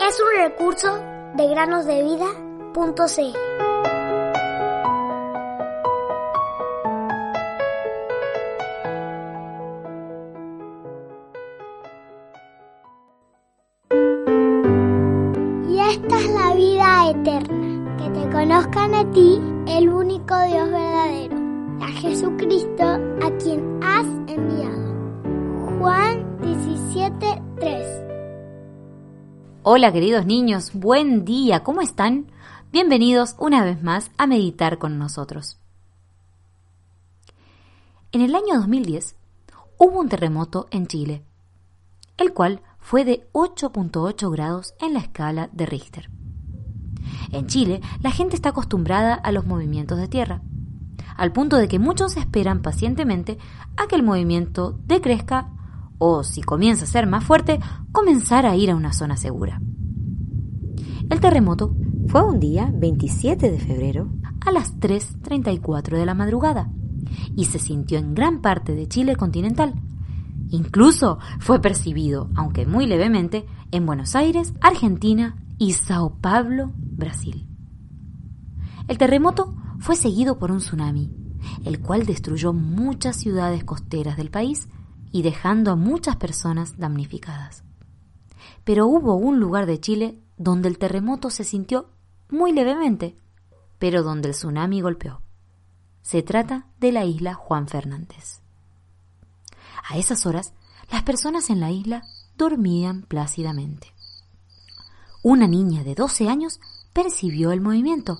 Es un recurso de granosdevida.cl. Y esta es la vida eterna, que te conozcan a ti, el único Dios verdadero, a Jesucristo a quien has enviado. Juan 17:3 Hola queridos niños, buen día, ¿cómo están? Bienvenidos una vez más a meditar con nosotros. En el año 2010 hubo un terremoto en Chile, el cual fue de 8.8 grados en la escala de Richter. En Chile, la gente está acostumbrada a los movimientos de tierra, al punto de que muchos esperan pacientemente a que el movimiento decrezca o, si comienza a ser más fuerte, comenzar a ir a una zona segura. El terremoto fue un día 27 de febrero a las 3.34 de la madrugada y se sintió en gran parte de Chile continental. Incluso fue percibido, aunque muy levemente, en Buenos Aires, Argentina y Sao Paulo, Brasil. El terremoto fue seguido por un tsunami, el cual destruyó muchas ciudades costeras del país y dejando a muchas personas damnificadas. Pero hubo un lugar de Chile donde el terremoto se sintió muy levemente, pero donde el tsunami golpeó. Se trata de la isla Juan Fernández. A esas horas, las personas en la isla dormían plácidamente. Una niña de 12 años percibió el movimiento,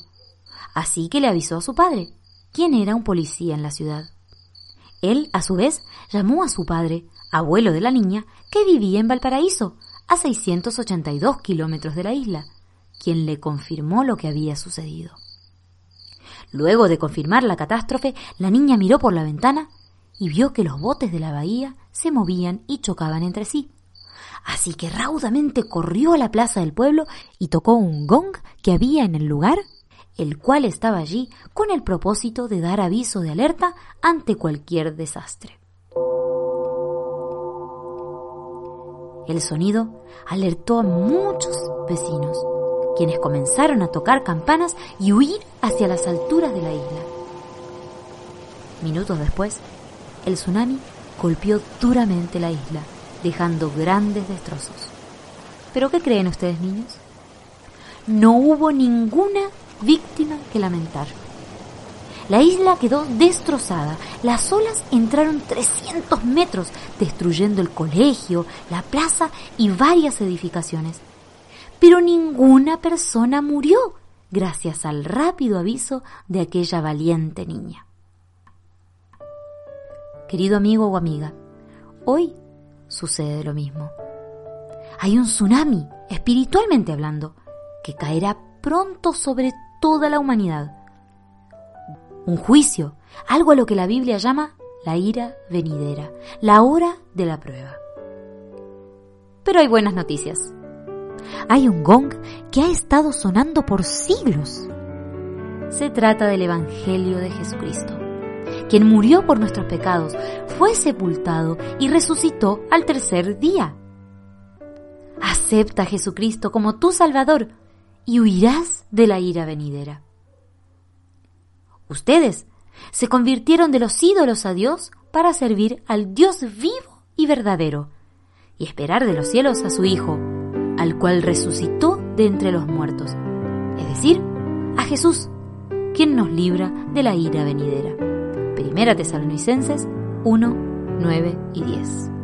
así que le avisó a su padre, quien era un policía en la ciudad. Él, a su vez, llamó a su padre, abuelo de la niña, que vivía en Valparaíso, a 682 kilómetros de la isla, quien le confirmó lo que había sucedido. Luego de confirmar la catástrofe, la niña miró por la ventana y vio que los botes de la bahía se movían y chocaban entre sí. Así que raudamente corrió a la plaza del pueblo y tocó un gong que había en el lugar, el cual estaba allí con el propósito de dar aviso de alerta ante cualquier desastre. El sonido alertó a muchos vecinos, quienes comenzaron a tocar campanas y huir hacia las alturas de la isla. Minutos después, el tsunami golpeó duramente la isla, dejando grandes destrozos. ¿Pero qué creen ustedes, niños? No hubo ninguna víctima que lamentar. La isla quedó destrozada. Las olas entraron 300 metros, destruyendo el colegio, la plaza y varias edificaciones. Pero ninguna persona murió gracias al rápido aviso de aquella valiente niña. Querido amigo o amiga, hoy sucede lo mismo. Hay un tsunami, espiritualmente hablando, que caerá pronto sobre toda la humanidad. Un juicio, algo a lo que la Biblia llama la ira venidera, la hora de la prueba. Pero hay buenas noticias. Hay un gong que ha estado sonando por siglos. Se trata del Evangelio de Jesucristo quien murió por nuestros pecados, fue sepultado y resucitó al tercer día. Acepta a Jesucristo como tu Salvador y huirás de la ira venidera. Ustedes se convirtieron de los ídolos a Dios para servir al Dios vivo y verdadero y esperar de los cielos a su Hijo, al cual resucitó de entre los muertos, es decir, a Jesús, quien nos libra de la ira venidera. Primera Tesalonicenses 1, 9 y 10.